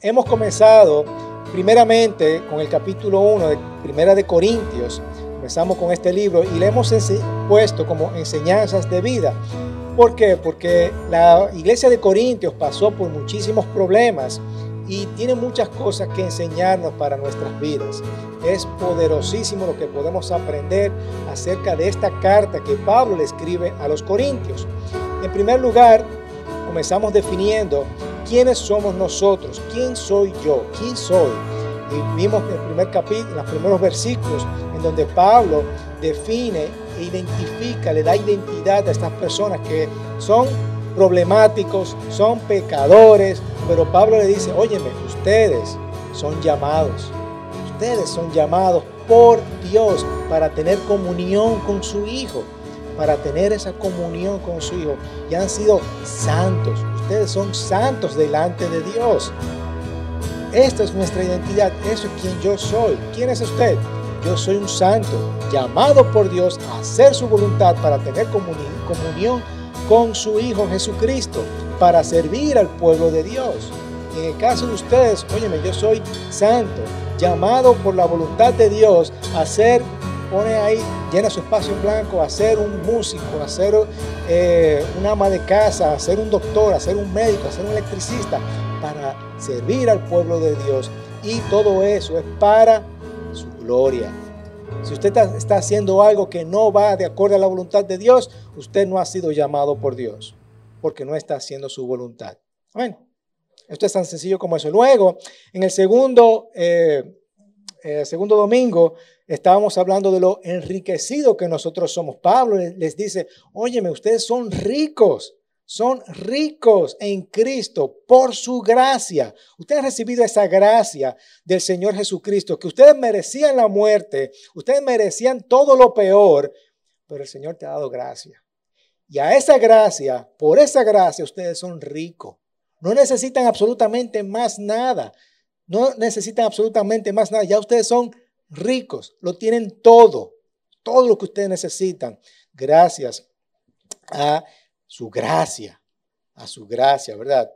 Hemos comenzado primeramente con el capítulo 1 de Primera de Corintios. Empezamos con este libro y le hemos puesto como enseñanzas de vida. ¿Por qué? Porque la iglesia de Corintios pasó por muchísimos problemas y tiene muchas cosas que enseñarnos para nuestras vidas. Es poderosísimo lo que podemos aprender acerca de esta carta que Pablo le escribe a los Corintios. En primer lugar, comenzamos definiendo quiénes somos nosotros, quién soy yo, quién soy. Y vimos el primer capítulo, los primeros versículos, en donde Pablo define e identifica, le da identidad a estas personas que son problemáticos, son pecadores, pero Pablo le dice, óyeme, ustedes son llamados, ustedes son llamados por Dios para tener comunión con su Hijo, para tener esa comunión con su Hijo, y han sido santos, ustedes son santos delante de Dios. Esta es nuestra identidad, eso es quien yo soy. ¿Quién es usted? Yo soy un santo, llamado por Dios a hacer su voluntad para tener comunión con su Hijo Jesucristo, para servir al pueblo de Dios. en el caso de ustedes, óyeme, yo soy santo, llamado por la voluntad de Dios a ser pone ahí, llena su espacio en blanco a ser un músico, a ser eh, un ama de casa, a ser un doctor, a ser un médico, a ser un electricista, para servir al pueblo de Dios. Y todo eso es para su gloria. Si usted está, haciendo algo que no va de acuerdo a la voluntad de Dios, usted no ha sido llamado por Dios, porque no está haciendo su voluntad. Bueno, esto es tan sencillo como eso. Luego, en el segundo, eh, eh, segundo domingo, estábamos hablando de lo enriquecido que nosotros somos. Pablo les dice, óyeme, ustedes son ricos, son ricos en Cristo por su gracia. Ustedes han recibido esa gracia del Señor Jesucristo, que ustedes merecían la muerte, ustedes merecían todo lo peor, pero el Señor te ha dado gracia. Y a esa gracia, por esa gracia, ustedes son ricos. No necesitan absolutamente más nada. No necesitan absolutamente más nada. Ya ustedes son ricos, lo tienen todo, todo lo que ustedes necesitan, gracias a su gracia, a su gracia, ¿verdad?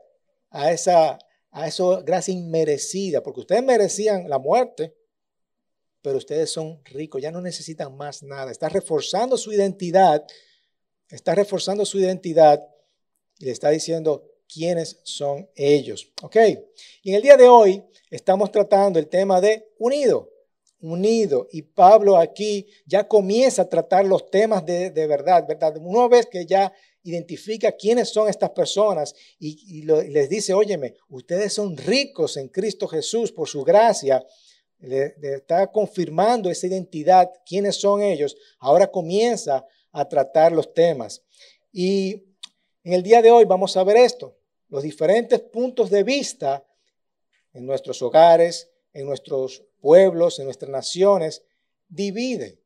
A esa, a esa gracia inmerecida, porque ustedes merecían la muerte, pero ustedes son ricos, ya no necesitan más nada. Está reforzando su identidad, está reforzando su identidad y le está diciendo quiénes son ellos. ¿Ok? Y en el día de hoy estamos tratando el tema de unido unido. Y Pablo aquí ya comienza a tratar los temas de, verdad, ¿verdad? Una vez que ya identifica quiénes son estas personas y, les dice, óyeme, ustedes son ricos en Cristo Jesús por su gracia, le, está confirmando esa identidad, quiénes son ellos, ahora comienza a tratar los temas. Y en el día de hoy vamos a ver esto, los diferentes puntos de vista en nuestros hogares, en nuestros pueblos, en nuestras naciones, divide.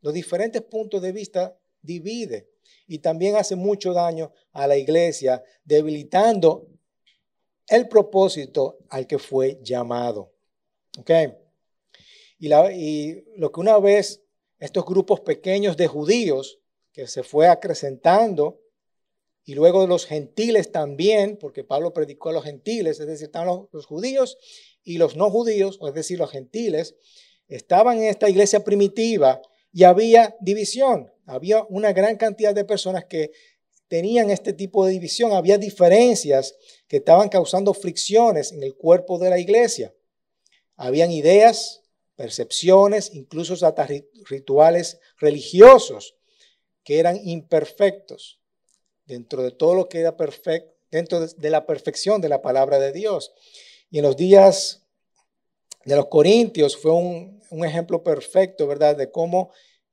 Los diferentes puntos de vista divide. Y también hace mucho daño a la iglesia, debilitando el propósito al que fue llamado. ¿Ok? Y, lo que una vez estos grupos pequeños de judíos que se fue acrecentando, y luego los gentiles también, porque Pablo predicó a los gentiles, es decir, estaban los, los judíos y los no judíos, es decir, los gentiles, estaban en esta iglesia primitiva y había división. Había una gran cantidad de personas que tenían este tipo de división. Había diferencias que estaban causando fricciones en el cuerpo de la iglesia. Habían ideas, percepciones, incluso hasta rituales religiosos que eran imperfectos dentro de todo lo que era perfecto, dentro de la perfección de la palabra de Dios. Y en los días de los Corintios fue un, ejemplo perfecto, ¿verdad? De cómo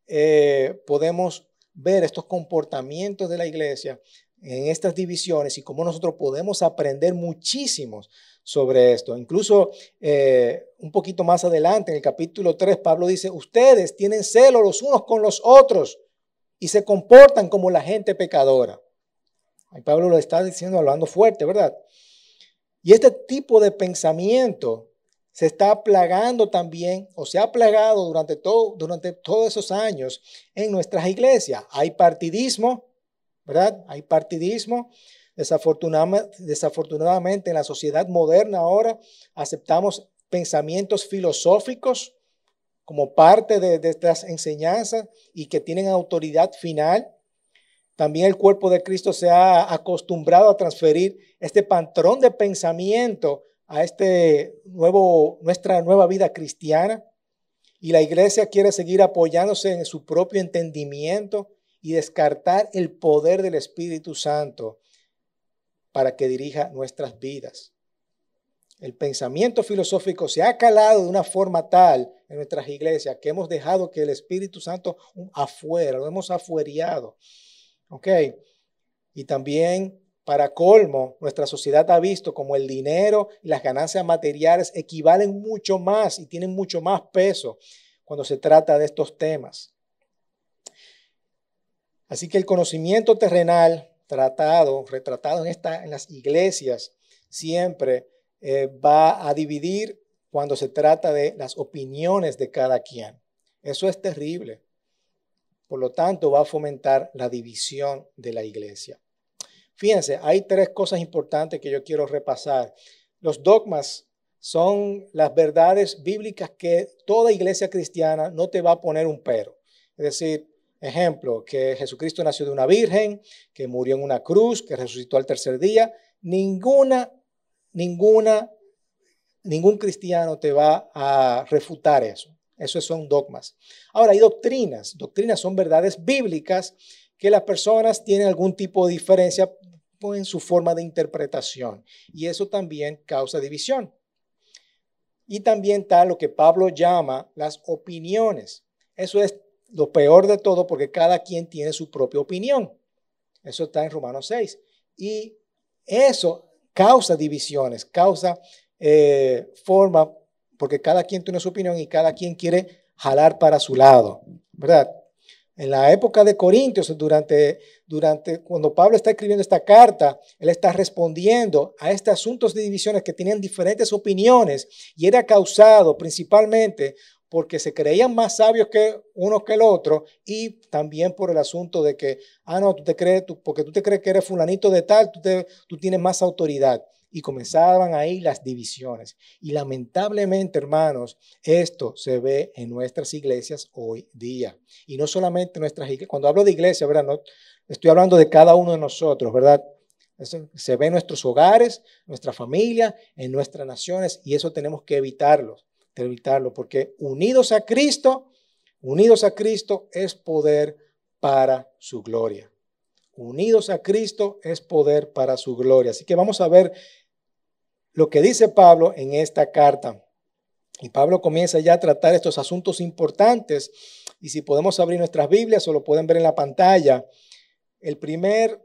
eh, podemos ver estos comportamientos de la iglesia en estas divisiones y cómo nosotros podemos aprender muchísimo sobre esto. Incluso eh, un poquito más adelante, en el capítulo 3, Pablo dice, ustedes tienen celo los unos con los otros y se comportan como la gente pecadora. Y Pablo lo está diciendo hablando fuerte, ¿verdad? Y este tipo de pensamiento se está plagando también, o se ha plagado durante, todo, durante todos esos años en nuestras iglesias. Hay partidismo, ¿verdad? Hay partidismo. Desafortunadamente, en la sociedad moderna ahora aceptamos pensamientos filosóficos como parte de, de estas enseñanzas y que tienen autoridad final. También el cuerpo de Cristo se ha acostumbrado a transferir este patrón de pensamiento a este nuevo, nuestra nueva vida cristiana. Y la iglesia quiere seguir apoyándose en su propio entendimiento y descartar el poder del Espíritu Santo para que dirija nuestras vidas. El pensamiento filosófico se ha calado de una forma tal en nuestras iglesias que hemos dejado que el Espíritu Santo afuera, lo hemos afueriado. ¿Ok? Y también, para colmo, nuestra sociedad ha visto como el dinero y las ganancias materiales equivalen mucho más y tienen mucho más peso cuando se trata de estos temas. Así que el conocimiento terrenal tratado, retratado en, en las iglesias, siempre eh, va a dividir cuando se trata de las opiniones de cada quien. Eso es terrible. Por lo tanto, va a fomentar la división de la iglesia. Fíjense, hay tres cosas importantes que yo quiero repasar. Los dogmas son las verdades bíblicas que toda iglesia cristiana no te va a poner un pero. Es decir, Ejemplo, que Jesucristo nació de una virgen, que murió en una cruz, que resucitó al tercer día. Ninguna, ninguna, ningún cristiano te va a refutar eso. Esos son dogmas. Ahora, hay doctrinas. Doctrinas son verdades bíblicas que las personas tienen algún tipo de diferencia en su forma de interpretación. Y eso también causa división. Y también está lo que Pablo llama las opiniones. Eso es lo peor de todo porque cada quien tiene su propia opinión. Eso está en Romanos 6. Y eso causa divisiones, causa eh, forma, porque cada quien tiene su opinión y cada quien quiere jalar para su lado, ¿verdad? En la época de Corintios, durante, durante cuando Pablo está escribiendo esta carta, él está respondiendo a estos asuntos de divisiones que tenían diferentes opiniones y era causado principalmente porque se creían más sabios que uno que el otro y también por el asunto de que, ah, no, tú te crees, tú, porque tú te crees que eres fulanito de tal, tú, tú tienes más autoridad. Y comenzaban ahí las divisiones. Y lamentablemente, hermanos, esto se ve en nuestras iglesias hoy día. Y no solamente en nuestras iglesias. Cuando hablo de iglesia, ¿verdad? No, estoy hablando de cada uno de nosotros, ¿verdad? Eso se ve en nuestros hogares, nuestra familia, en nuestras naciones, y eso tenemos que evitarlo evitarlo, porque unidos a Cristo, unidos a Cristo es poder para su gloria. Unidos a Cristo es poder para su gloria. Así que vamos a ver lo que dice Pablo en esta carta. Y Pablo comienza ya a tratar estos asuntos importantes. Y si podemos abrir nuestras Biblias o lo pueden ver en la pantalla, el primer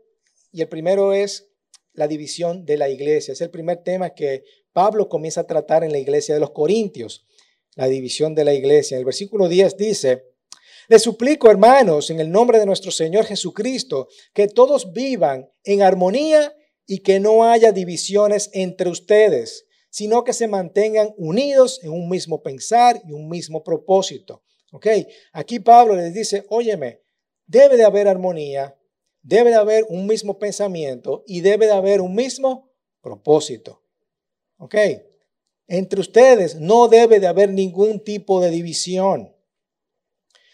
y el primero es la división de la iglesia. Es el primer tema que Pablo comienza a tratar en la iglesia de los Corintios, la división de la iglesia. el versículo 10 dice, les suplico, hermanos, en el nombre de nuestro Señor Jesucristo, que todos vivan en armonía y que no haya divisiones entre ustedes, sino que se mantengan unidos en un mismo pensar y un mismo propósito. ¿Ok? Aquí Pablo les dice, óyeme, debe de haber armonía, debe de haber un mismo pensamiento y debe de haber un mismo propósito. ¿Ok? Entre ustedes no debe de haber ningún tipo de división.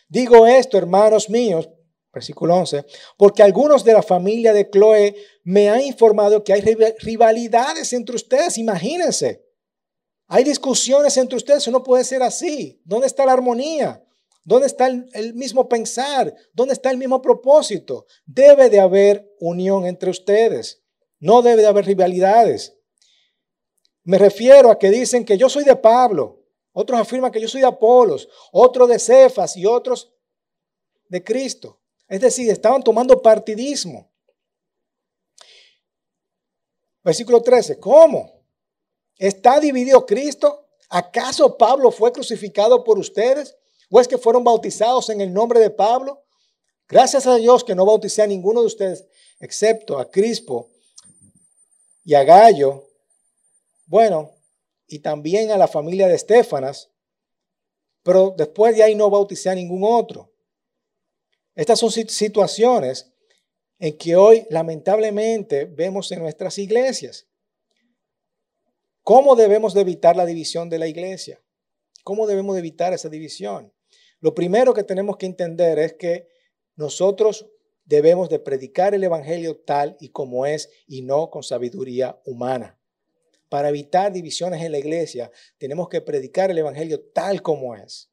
Digo esto, hermanos míos, versículo 11, porque algunos de la familia de Chloe me han informado que hay rivalidades entre ustedes, imagínense. Hay discusiones entre ustedes, no puede ser así. ¿Dónde está la armonía? ¿Dónde está el, el, mismo pensar? ¿Dónde está el mismo propósito? Debe de haber unión entre ustedes. No debe de haber rivalidades. Me refiero a que dicen que yo soy de Pablo, otros afirman que yo soy de Apolos, otros de Cefas y otros de Cristo. Es decir, estaban tomando partidismo. Versículo 13, ¿cómo? ¿Está dividido Cristo? ¿Acaso Pablo fue crucificado por ustedes? ¿O es que fueron bautizados en el nombre de Pablo? Gracias a Dios que no bauticé a ninguno de ustedes, excepto a Crispo y a Gallo, bueno, y también a la familia de Estefanas, pero después de ahí no bauticé a ningún otro. Estas son situaciones en que hoy lamentablemente vemos en nuestras iglesias. ¿Cómo debemos de evitar la división de la iglesia? ¿Cómo debemos de evitar esa división? Lo primero que tenemos que entender es que nosotros debemos de predicar el Evangelio tal y como es y no con sabiduría humana. Para evitar divisiones en la iglesia, tenemos que predicar el Evangelio tal como es,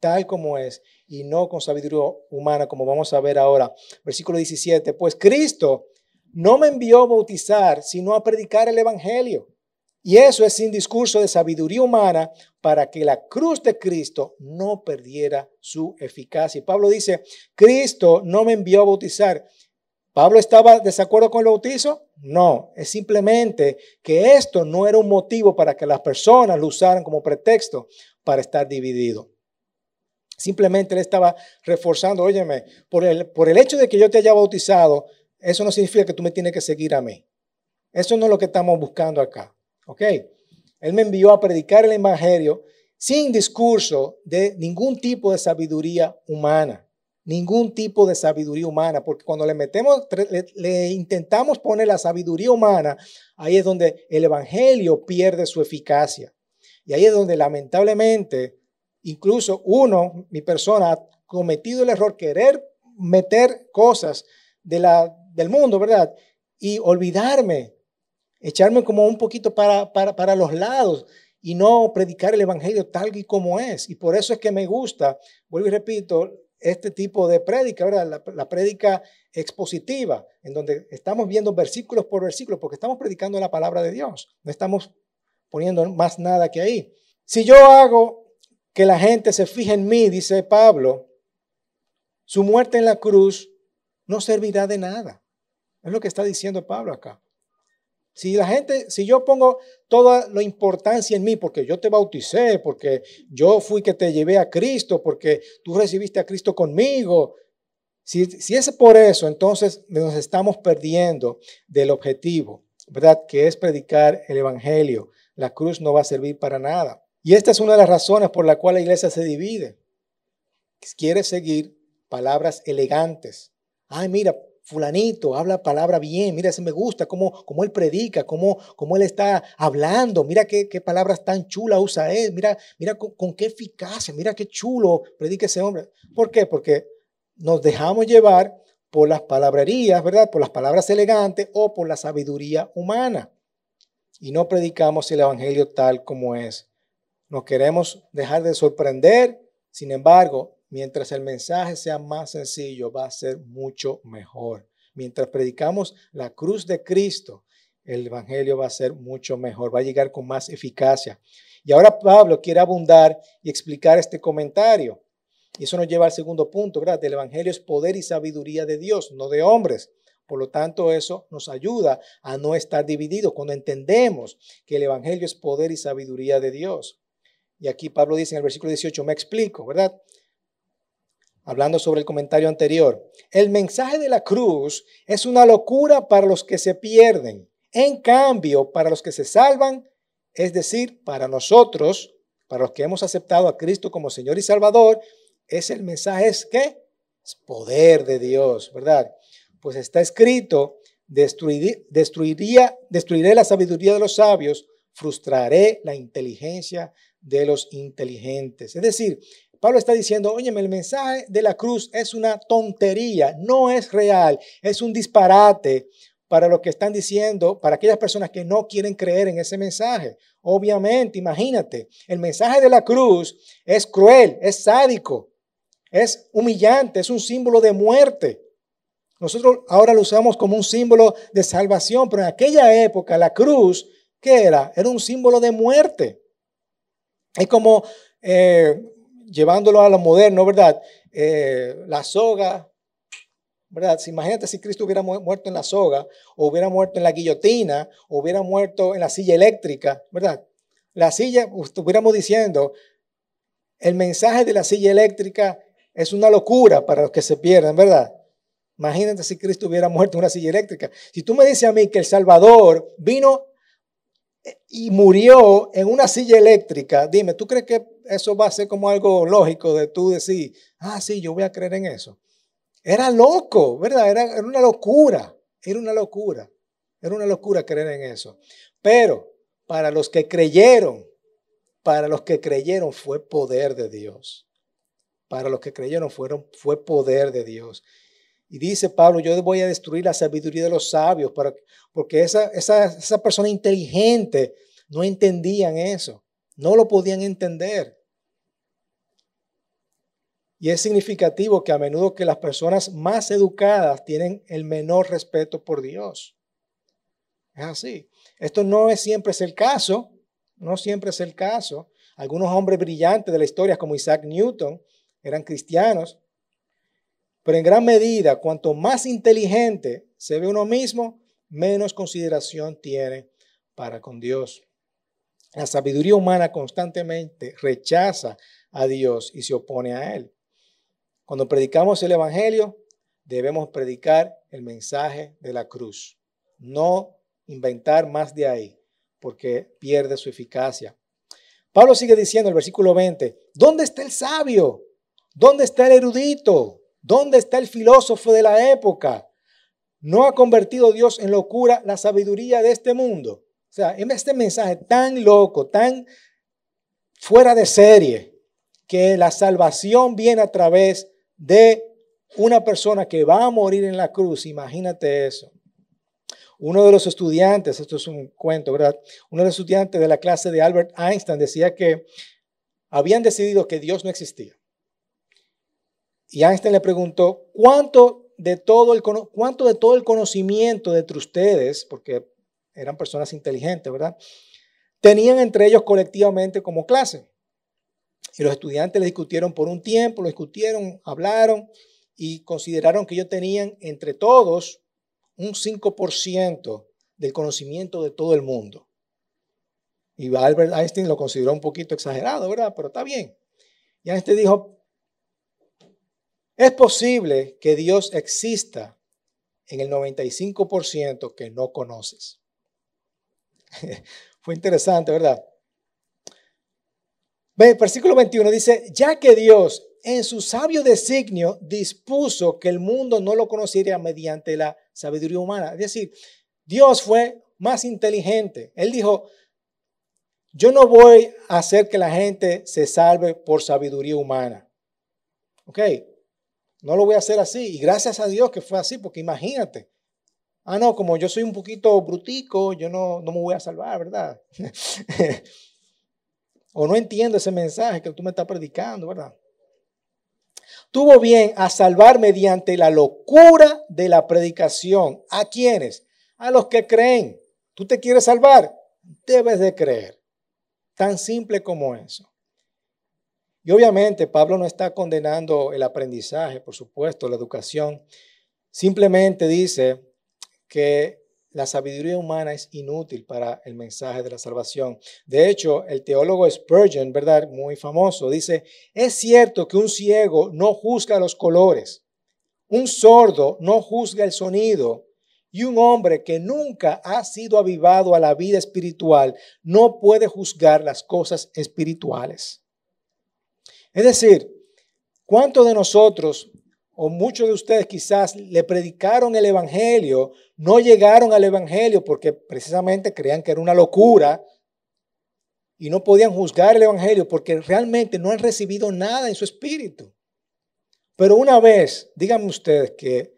tal como es y no con sabiduría humana, como vamos a ver ahora. Versículo 17, pues Cristo no me envió a bautizar, sino a predicar el Evangelio. Y eso es sin discurso de sabiduría humana para que la cruz de Cristo no perdiera su eficacia. Y Pablo dice, Cristo no me envió a bautizar. ¿Pablo estaba desacuerdo con el bautizo? No, es simplemente que esto no era un motivo para que las personas lo usaran como pretexto para estar dividido. Simplemente él estaba reforzando, óyeme, por el, por el hecho de que yo te haya bautizado, eso no significa que tú me tienes que seguir a mí. Eso no es lo que estamos buscando acá. ¿Ok? Él me envió a predicar el Evangelio sin discurso de ningún tipo de sabiduría humana. Ningún tipo de sabiduría humana, porque cuando le metemos, le, intentamos poner la sabiduría humana, ahí es donde el Evangelio pierde su eficacia. Y ahí es donde lamentablemente, incluso uno, mi persona, ha cometido el error querer meter cosas de la, del mundo, ¿verdad? Y olvidarme echarme como un poquito para, para, los lados y no predicar el Evangelio tal y como es. Y por eso es que me gusta, vuelvo y repito, este tipo de prédica, ¿verdad? La, la prédica expositiva, en donde estamos viendo versículos por versículos, porque estamos predicando la palabra de Dios. No estamos poniendo más nada que ahí. Si yo hago que la gente se fije en mí, dice Pablo, su muerte en la cruz no servirá de nada. Es lo que está diciendo Pablo acá. Si la gente, si yo pongo toda la importancia en mí, porque yo te bauticé, porque yo fui que te llevé a Cristo, porque tú recibiste a Cristo conmigo, si, si es por eso, entonces nos estamos perdiendo del objetivo, ¿verdad? Que es predicar el Evangelio. La cruz no va a servir para nada. Y esta es una de las razones por la cual la iglesia se divide. Quiere seguir palabras elegantes. Ay, mira, fulanito habla palabra bien, mira, ese me gusta, cómo, cómo él predica, cómo, cómo él está hablando, mira qué, palabras tan chulas usa él, mira, mira con, qué eficacia, mira qué chulo predica ese hombre. ¿Por qué? Porque nos dejamos llevar por las palabrerías, ¿verdad? Por las palabras elegantes o por la sabiduría humana. Y no predicamos el Evangelio tal como es. Nos queremos dejar de sorprender, sin embargo, mientras el mensaje sea más sencillo, va a ser mucho mejor. Mientras predicamos la cruz de Cristo, el Evangelio va a ser mucho mejor, va a llegar con más eficacia. Y ahora Pablo quiere abundar y explicar este comentario. Y eso nos lleva al segundo punto, ¿verdad? El Evangelio es poder y sabiduría de Dios, no de hombres. Por lo tanto, eso nos ayuda a no estar divididos cuando entendemos que el Evangelio es poder y sabiduría de Dios. Y aquí Pablo dice en el versículo 18, me explico, ¿verdad? hablando sobre el comentario anterior, el mensaje de la cruz es una locura para los que se pierden. En cambio, para los que se salvan, es decir, para nosotros, para los que hemos aceptado a Cristo como Señor y Salvador, es el mensaje es que es poder de Dios, ¿verdad? Pues está escrito, destruiría, destruiré la sabiduría de los sabios, frustraré la inteligencia de los inteligentes. Es decir, Pablo está diciendo, oye, el mensaje de la cruz es una tontería, no es real, es un disparate para lo que están diciendo, para aquellas personas que no quieren creer en ese mensaje. Obviamente, imagínate, el mensaje de la cruz es cruel, es sádico, es humillante, es un símbolo de muerte. Nosotros ahora lo usamos como un símbolo de salvación, pero en aquella época la cruz, ¿qué era? Era un símbolo de muerte. Es como eh, llevándolo a lo moderno, ¿verdad? Eh, la soga, ¿verdad? imagínate si Cristo hubiera muerto en la soga, o hubiera muerto en la guillotina, o hubiera muerto en la silla eléctrica, ¿verdad? La silla, estuviéramos diciendo, el mensaje de la silla eléctrica es una locura para los que se pierden, ¿verdad? Imagínate si Cristo hubiera muerto en una silla eléctrica. Si tú me dices a mí que el Salvador vino y murió en una silla eléctrica, dime, ¿tú crees que eso va a ser como algo lógico de tú decir, ah, sí, yo voy a creer en eso? Era loco, ¿verdad? Era, era una locura, era una locura, era una locura creer en eso. Pero para los que creyeron, para los que creyeron fue poder de Dios. Para los que creyeron fueron, fue poder de Dios. Y dice Pablo, yo voy a destruir la sabiduría de los sabios, porque esa, esa, esa persona inteligente no entendían eso, no lo podían entender. Y es significativo que a menudo que las personas más educadas tienen el menor respeto por Dios. Es así. Esto no es siempre es el caso, no siempre es el caso. Algunos hombres brillantes de la historia como Isaac Newton eran cristianos, pero en gran medida, cuanto más inteligente se ve uno mismo, menos consideración tiene para con Dios. La sabiduría humana constantemente rechaza a Dios y se opone a Él. Cuando predicamos el Evangelio, debemos predicar el mensaje de la cruz, no inventar más de ahí, porque pierde su eficacia. Pablo sigue diciendo en el versículo 20, ¿dónde está el sabio? ¿Dónde está el erudito? ¿Dónde está el filósofo de la época? ¿No ha convertido Dios en locura la sabiduría de este mundo? O sea, este mensaje tan loco, tan fuera de serie, que la salvación viene a través de una persona que va a morir en la cruz, imagínate eso. Uno de los estudiantes, esto es un cuento, ¿verdad? Uno de los estudiantes de la clase de Albert Einstein decía que habían decidido que Dios no existía. Y Einstein le preguntó, ¿cuánto de todo el, cuánto de todo el conocimiento de ustedes, porque eran personas inteligentes, ¿verdad? Tenían entre ellos colectivamente como clase. Y los estudiantes le discutieron por un tiempo, lo discutieron, hablaron y consideraron que ellos tenían entre todos un 5% del conocimiento de todo el mundo. Y Albert Einstein lo consideró un poquito exagerado, ¿verdad? Pero está bien. Y Einstein dijo, es posible que Dios exista en el 95% que no conoces. Fue interesante, ¿verdad? Versículo 21 dice, ya que Dios en su sabio designio dispuso que el mundo no lo conociera mediante la sabiduría humana. Es decir, Dios fue más inteligente. Él dijo, yo no voy a hacer que la gente se salve por sabiduría humana. ¿Ok? No lo voy a hacer así. Y gracias a Dios que fue así, porque imagínate, Ah, no, como yo soy un poquito brutico, yo no, no me voy a salvar, ¿verdad? o no entiendo ese mensaje que tú me estás predicando, ¿verdad? Tuvo bien a salvar mediante la locura de la predicación. ¿A quiénes? A los que creen. ¿Tú te quieres salvar? Debes de creer. Tan simple como eso. Y obviamente Pablo no está condenando el aprendizaje, por supuesto, la educación. Simplemente dice que la sabiduría humana es inútil para el mensaje de la salvación. De hecho, el teólogo Spurgeon, ¿verdad? Muy famoso, dice, es cierto que un ciego no juzga los colores, un sordo no juzga el sonido, y un hombre que nunca ha sido avivado a la vida espiritual no puede juzgar las cosas espirituales. Es decir, ¿cuántos de nosotros o muchos de ustedes quizás le predicaron el Evangelio, no llegaron al Evangelio porque precisamente creían que era una locura y no podían juzgar el Evangelio porque realmente no han recibido nada en su espíritu. Pero una vez, díganme ustedes que,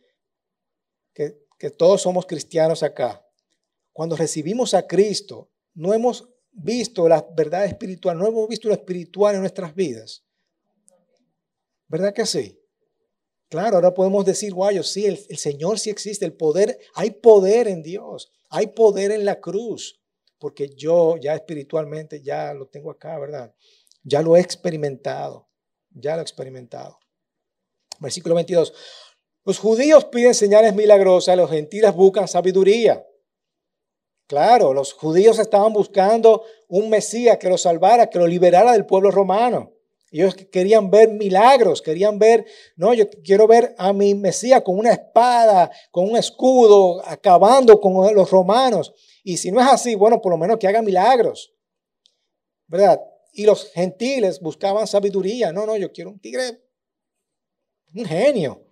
que, todos somos cristianos acá, cuando recibimos a Cristo, no hemos visto la verdad espiritual, no hemos visto lo espiritual en nuestras vidas. ¿Verdad que sí? Claro, ahora podemos decir, guayo, sí, el, Señor sí existe, el poder, hay poder en Dios, hay poder en la cruz, porque yo ya espiritualmente ya lo tengo acá, ¿verdad? Ya lo he experimentado, ya lo he experimentado. Versículo 22. Los judíos piden señales milagrosas, los gentiles buscan sabiduría. Claro, los judíos estaban buscando un Mesías que los salvara, que lo liberara del pueblo romano. Ellos querían ver milagros, querían ver, no, yo quiero ver a mi Mesías con una espada, con un escudo, acabando con los romanos. Y si no es así, bueno, por lo menos que haga milagros. ¿Verdad? Y los gentiles buscaban sabiduría. No, no, yo quiero un tigre, un genio.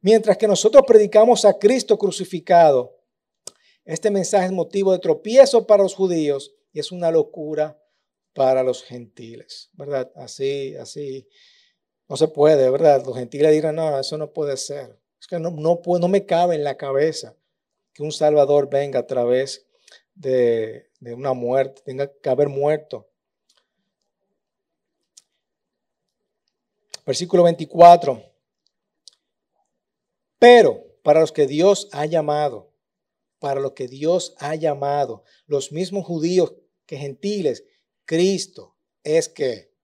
Mientras que nosotros predicamos a Cristo crucificado, este mensaje es motivo de tropiezo para los judíos y es una locura para los gentiles, ¿verdad? Así, así, no se puede, ¿verdad? Los gentiles dirán, no, eso no puede ser. Es que no, no, no me cabe en la cabeza que un Salvador venga a través de, de una muerte, tenga que haber muerto. Versículo 24. Pero para los que Dios ha llamado, para los que Dios ha llamado, los mismos judíos que gentiles, Cristo es que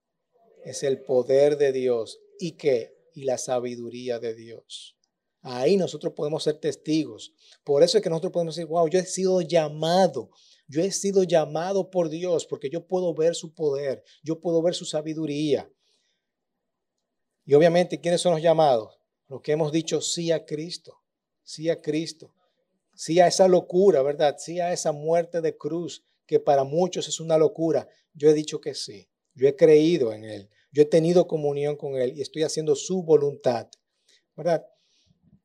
es el poder de Dios y que y la sabiduría de Dios. Ahí nosotros podemos ser testigos. Por eso es que nosotros podemos decir, wow, yo he sido llamado, yo he sido llamado por Dios porque yo puedo ver su poder, yo puedo ver su sabiduría. Y obviamente, ¿quiénes son los llamados? Los que hemos dicho sí a Cristo, sí a Cristo, sí a esa locura, ¿verdad? Sí a esa muerte de cruz, que para muchos es una locura. Yo he dicho que sí, yo he creído en Él, yo he tenido comunión con Él y estoy haciendo su voluntad, ¿verdad?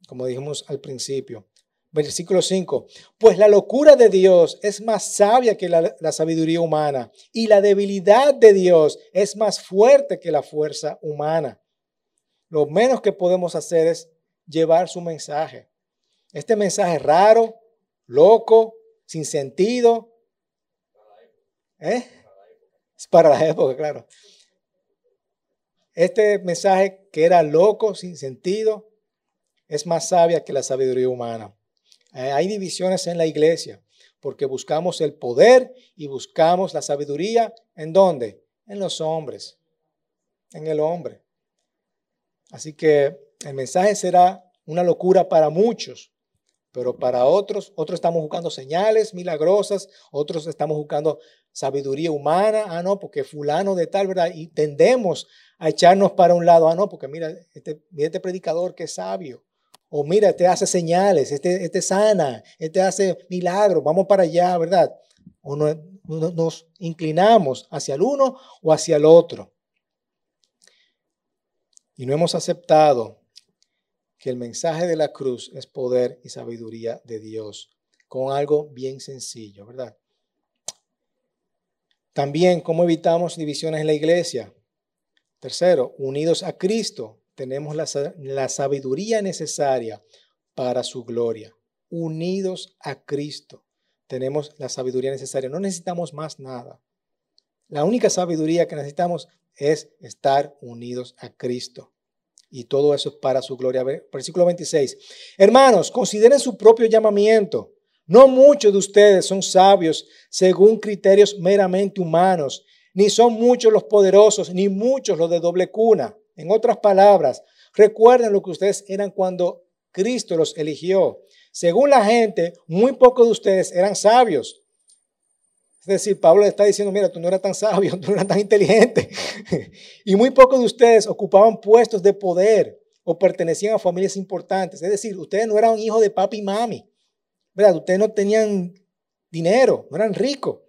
Como dijimos al principio. Versículo 5. Pues la locura de Dios es más sabia que la, la, sabiduría humana y la debilidad de Dios es más fuerte que la fuerza humana. Lo menos que podemos hacer es llevar su mensaje. Este mensaje raro, loco, sin sentido. ¿Eh? Es para la época, claro. Este mensaje que era loco, sin sentido, es más sabia que la sabiduría humana. Eh, hay divisiones en la iglesia porque buscamos el poder y buscamos la sabiduría. ¿En dónde? En los hombres, en el hombre. Así que el mensaje será una locura para muchos, pero para otros, otros estamos buscando señales milagrosas, otros estamos buscando sabiduría humana, ah, no, porque fulano de tal, ¿verdad? Y tendemos a echarnos para un lado, ah, no, porque mira, este, mira este predicador que es sabio, o mira, este hace señales, este, este sana, este hace milagros, vamos para allá, ¿verdad? O nos inclinamos hacia el uno o hacia el otro. Y no hemos aceptado que el mensaje de la cruz es poder y sabiduría de Dios, con algo bien sencillo, ¿verdad? También, ¿cómo evitamos divisiones en la iglesia? Tercero, unidos a Cristo, tenemos la, sabiduría necesaria para su gloria. Unidos a Cristo, tenemos la sabiduría necesaria. No necesitamos más nada. La única sabiduría que necesitamos es estar unidos a Cristo. Y todo eso es para su gloria. Versículo 26. Hermanos, consideren su propio llamamiento. No muchos de ustedes son sabios según criterios meramente humanos, ni son muchos los poderosos, ni muchos los de doble cuna. En otras palabras, recuerden lo que ustedes eran cuando Cristo los eligió. Según la gente, muy pocos de ustedes eran sabios. Es decir, Pablo le está diciendo, mira, tú no eras tan sabio, tú no eras tan inteligente. y muy pocos de ustedes ocupaban puestos de poder o pertenecían a familias importantes. Es decir, ustedes no eran hijos de papi y mami. ¿Verdad? Ustedes no tenían dinero, no eran ricos.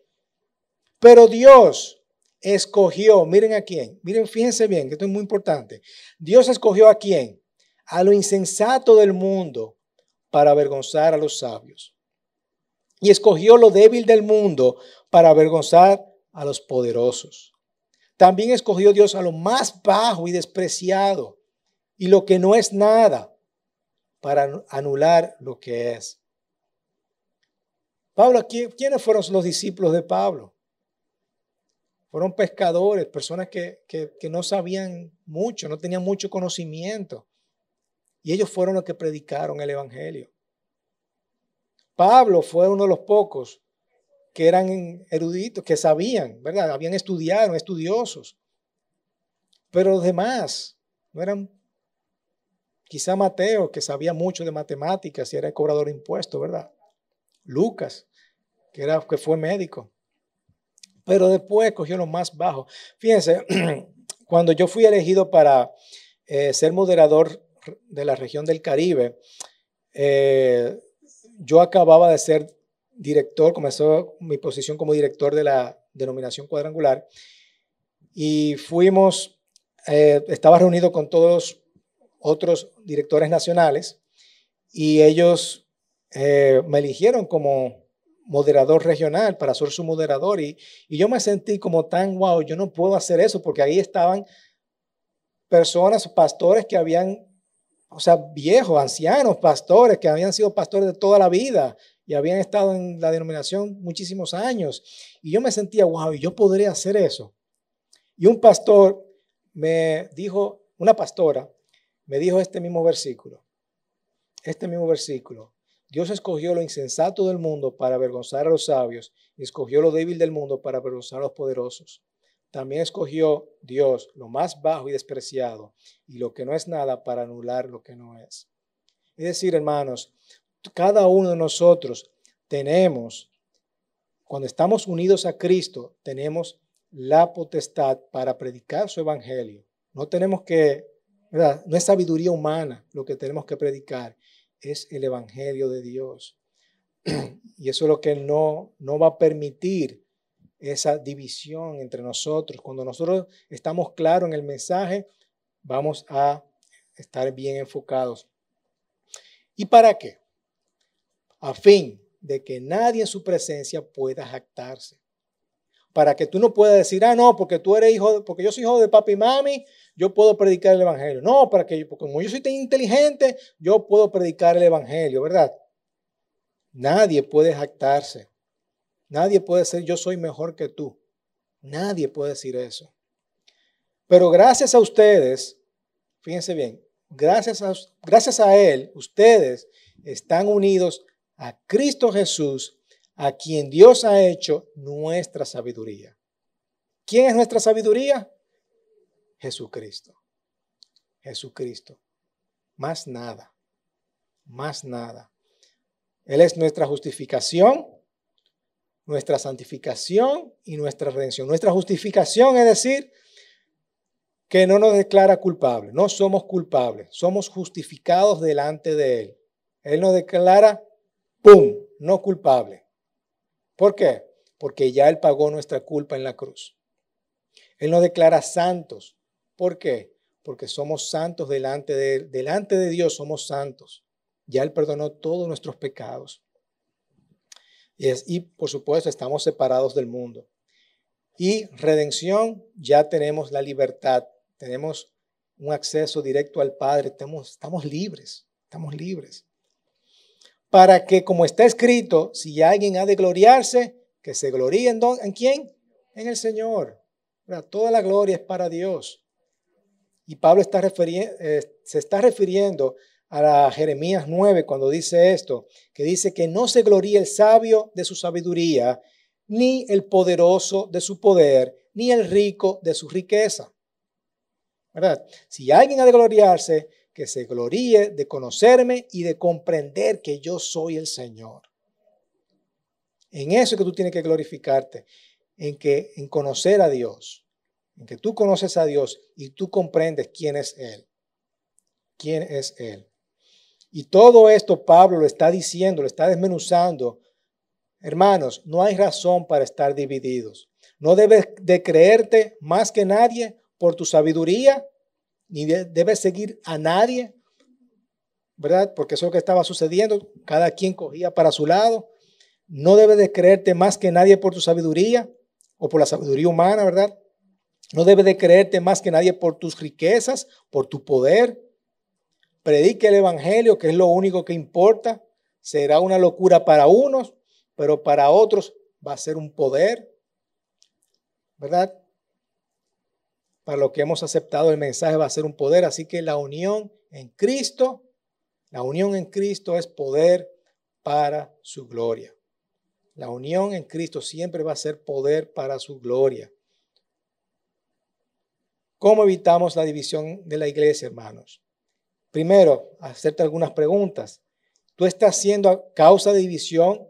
Pero Dios escogió, miren a quién, miren, fíjense bien, esto es muy importante. Dios escogió a quién? A lo insensato del mundo para avergonzar a los sabios. Y escogió lo débil del mundo para avergonzar a los poderosos. También escogió Dios a lo más bajo y despreciado y lo que no es nada para anular lo que es. Pablo, ¿quiénes fueron los discípulos de Pablo? Fueron pescadores, personas que, que, no sabían mucho, no tenían mucho conocimiento. Y ellos fueron los que predicaron el Evangelio. Pablo fue uno de los pocos que eran eruditos, que sabían, ¿verdad? Habían estudiado, estudiosos. Pero los demás no eran, quizá Mateo, que sabía mucho de matemáticas y era el cobrador de impuestos, ¿verdad? Lucas, que, era, que fue médico. Pero después cogió lo más bajo. Fíjense, cuando yo fui elegido para eh, ser moderador de la región del Caribe, eh, yo acababa de ser director, comenzó mi posición como director de la denominación cuadrangular y fuimos, eh, estaba reunido con todos otros directores nacionales y ellos me eligieron como moderador regional para ser su moderador y, y yo me sentí como tan, wow, yo no puedo hacer eso porque ahí estaban personas, pastores que habían, o sea, viejos, ancianos, pastores que habían sido pastores de toda la vida y habían estado en la denominación muchísimos años. Y yo me sentía, wow, yo podría hacer eso. Y un pastor me dijo, una pastora me dijo este mismo versículo, este mismo versículo. Dios escogió lo insensato del mundo para avergonzar a los sabios y escogió lo débil del mundo para avergonzar a los poderosos. También escogió Dios lo más bajo y despreciado y lo que no es nada para anular lo que no es. Es decir, hermanos, cada uno de nosotros tenemos, cuando estamos unidos a Cristo, tenemos la potestad para predicar su evangelio. No tenemos que, ¿verdad? no es sabiduría humana lo que tenemos que predicar, es el evangelio de Dios. Y eso es lo que no, no va a permitir esa división entre nosotros. Cuando nosotros estamos claros en el mensaje, vamos a estar bien enfocados. ¿Y para qué? A fin de que nadie en su presencia pueda jactarse. Para que tú no puedas decir, ah, no, porque tú eres hijo, porque yo soy hijo de papi y mami, yo puedo predicar el evangelio. No, para que, porque como yo soy tan inteligente, yo puedo predicar el evangelio, ¿verdad? Nadie puede jactarse. Nadie puede decir yo soy mejor que tú. Nadie puede decir eso. Pero gracias a ustedes, fíjense bien, gracias a, gracias a Él, ustedes están unidos a Cristo Jesús, a quien Dios ha hecho nuestra sabiduría. ¿Quién es nuestra sabiduría? Jesucristo. Jesucristo. Más nada. Más nada. Él es nuestra justificación nuestra santificación y nuestra redención. Nuestra justificación es decir que no nos declara culpables, no somos culpables, somos justificados delante de Él. Él nos declara, ¡pum!, no culpable. ¿Por qué? Porque ya Él pagó nuestra culpa en la cruz. Él nos declara santos. ¿Por qué? Porque somos santos delante de Él. Delante de Dios somos santos. Ya Él perdonó todos nuestros pecados. Y, por supuesto estamos separados del mundo. Y redención, ya tenemos la libertad, tenemos un acceso directo al Padre, estamos, estamos libres, estamos libres. Para que, como está escrito, si alguien ha de gloriarse, que se gloríe en, ¿en quién? En el Señor. Toda la gloria es para Dios. Y Pablo eh, se está refiriendo a Jeremías 9 cuando dice esto, que dice que no se gloríe el sabio de su sabiduría, ni el poderoso de su poder, ni el rico de su riqueza. ¿Verdad? Si alguien ha de gloriarse, que se gloríe de conocerme y de comprender que yo soy el Señor. En eso es que tú tienes que glorificarte, en que en conocer a Dios, en que tú conoces a Dios y tú comprendes quién es Él. ¿Quién es Él? Y todo esto Pablo lo está diciendo, lo está desmenuzando. Hermanos, no hay razón para estar divididos. No debes de creerte más que nadie por tu sabiduría, ni debes seguir a nadie, ¿verdad? Porque eso es lo que estaba sucediendo. Cada quien cogía para su lado. No debes de creerte más que nadie por tu sabiduría o por la sabiduría humana, ¿verdad? No debes de creerte más que nadie por tus riquezas, por tu poder, predique el Evangelio, que es lo único que importa. Será una locura para unos, pero para otros va a ser un poder, ¿verdad? Para lo que hemos aceptado el mensaje va a ser un poder. Así que la unión en Cristo, la unión en Cristo es poder para su gloria. La unión en Cristo siempre va a ser poder para su gloria. ¿Cómo evitamos la división de la iglesia, hermanos? Primero, hacerte algunas preguntas. ¿Tú estás siendo causa de división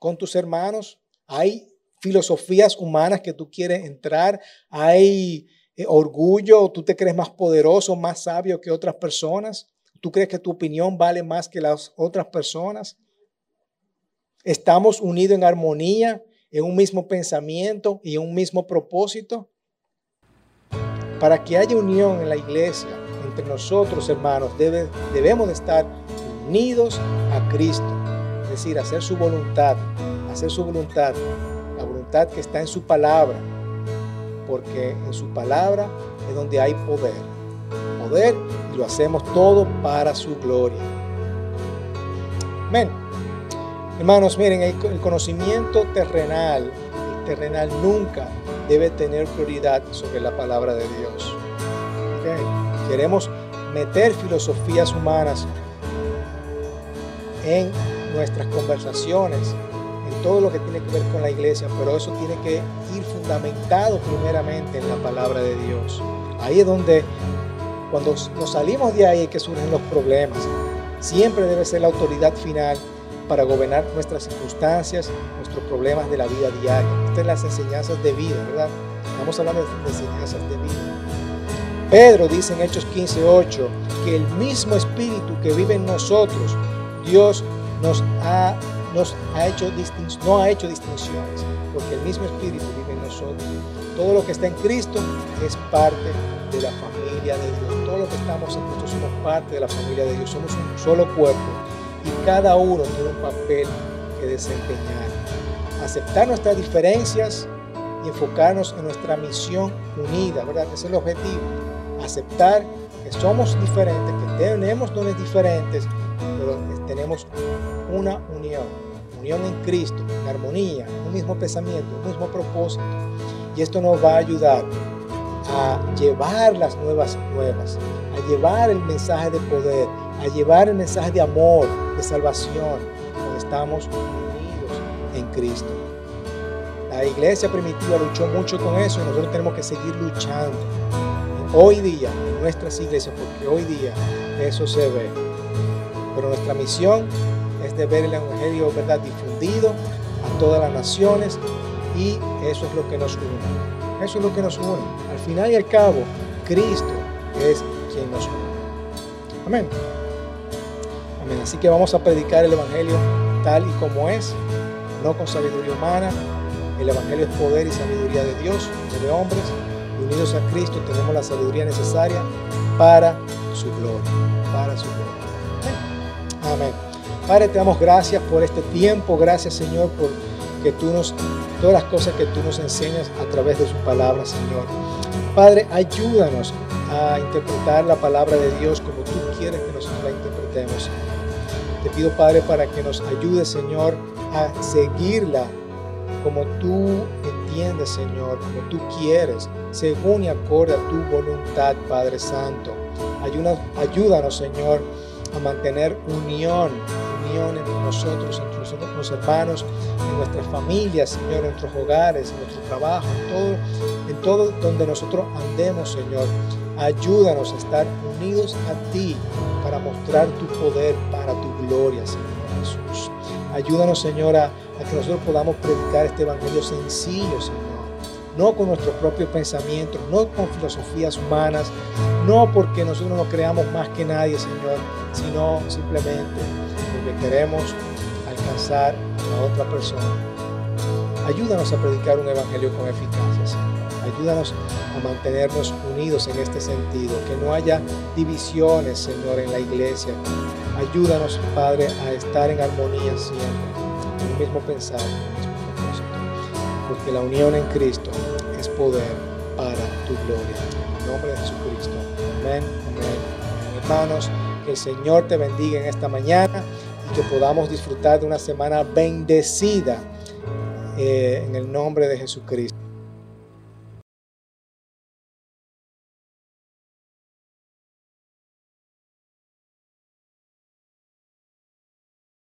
con tus hermanos? ¿Hay filosofías humanas que tú quieres entrar? ¿Hay eh, orgullo? ¿Tú te crees más poderoso, más sabio que otras personas? ¿Tú crees que tu opinión vale más que las otras personas? ¿Estamos unidos en armonía, en un mismo pensamiento y un mismo propósito? Para que haya unión en la iglesia, entre nosotros, hermanos, debe, debemos de estar unidos a Cristo, es decir, hacer su voluntad, hacer su voluntad, que está en su palabra, porque en su palabra es donde hay poder, poder y lo hacemos todo para su gloria. Amén. Hermanos, miren, el, conocimiento terrenal, terrenal nunca debe tener prioridad sobre la palabra de Dios. Queremos meter filosofías humanas en nuestras conversaciones, todo lo que tiene que ver con la iglesia, pero eso tiene que ir fundamentado primeramente en la palabra de Dios. Ahí es donde, cuando nos salimos de ahí, es que surgen los problemas. Siempre debe ser la autoridad final para gobernar nuestras circunstancias, nuestros problemas de la vida diaria. Estas son las enseñanzas de vida, ¿verdad? Estamos hablando de enseñanzas de vida. Pedro dice en Hechos 15:8 que el mismo espíritu que vive en nosotros, Dios nos ha, ha hecho no ha hecho distinciones, porque el mismo espíritu vive en nosotros. Todo lo que está en Cristo es parte de la familia de Dios. Todo lo que estamos en Cristo somos parte de la familia de Dios. Somos un solo cuerpo y cada uno tiene un papel que desempeñar. Aceptar nuestras diferencias y enfocarnos en nuestra misión unida, ¿verdad? Ese es el objetivo. Aceptar que somos diferentes, que tenemos dones diferentes, pero tenemos una unión, unión en Cristo, en armonía, un mismo pensamiento, un mismo propósito. Y esto nos va a ayudar a llevar las nuevas nuevas, a llevar el mensaje de poder, a llevar el mensaje de amor, de salvación, cuando estamos unidos en Cristo. La iglesia primitiva luchó mucho con eso y nosotros tenemos que seguir luchando. Hoy día, en nuestras iglesias, porque hoy día eso se ve. Pero nuestra misión de ver el Evangelio ¿verdad? difundido a todas las naciones y eso es lo que nos une. Eso es lo que nos une. Al final y al cabo, Cristo es quien nos une. Amén. Así que vamos a predicar el Evangelio tal y como es, no con sabiduría humana. El Evangelio es poder y sabiduría de Dios, de hombres. unidos a Cristo tenemos la sabiduría necesaria para su gloria. Para su gloria. Amén. Padre, te damos gracias por este tiempo. Gracias, Señor, por que tú nos, todas las cosas que tú nos enseñas a través de su palabra, Señor. Padre, ayúdanos a interpretar la palabra de Dios como tú quieres que nosotros la interpretemos. Te pido, Padre, para que nos ayude, Señor, a seguirla como tú entiendes, Señor, como tú quieres, según y acorde a tu voluntad, Padre Santo. Ayúdanos, ayúdanos Señor, a mantener unión, entre nosotros, entre los hermanos, en nuestras familias, Señor, en nuestros hogares, en nuestro trabajo, en todo, en todo donde nosotros andemos, Señor. Ayúdanos a estar unidos a ti para mostrar tu poder para tu gloria, Señor Jesús. Ayúdanos, Señor, a, que nosotros podamos predicar este evangelio sencillo, Señor. No con nuestros propios pensamientos, no con filosofías humanas, no porque nosotros nos creamos más que nadie, Señor, sino simplemente porque queremos alcanzar a otra persona. Ayúdanos a predicar un evangelio con eficacia, Señor. Ayúdanos a mantenernos unidos en este sentido, que no haya divisiones, Señor, en la iglesia. Ayúdanos, Padre, a estar en armonía siempre, en el mismo pensar, en el mismo propósito. Porque la unión en Cristo es poder para tu gloria. En el nombre de Jesucristo. Amén, amén. Hermanos, que el Señor te bendiga en esta mañana que podamos disfrutar de una semana bendecida eh, en el nombre de Jesucristo.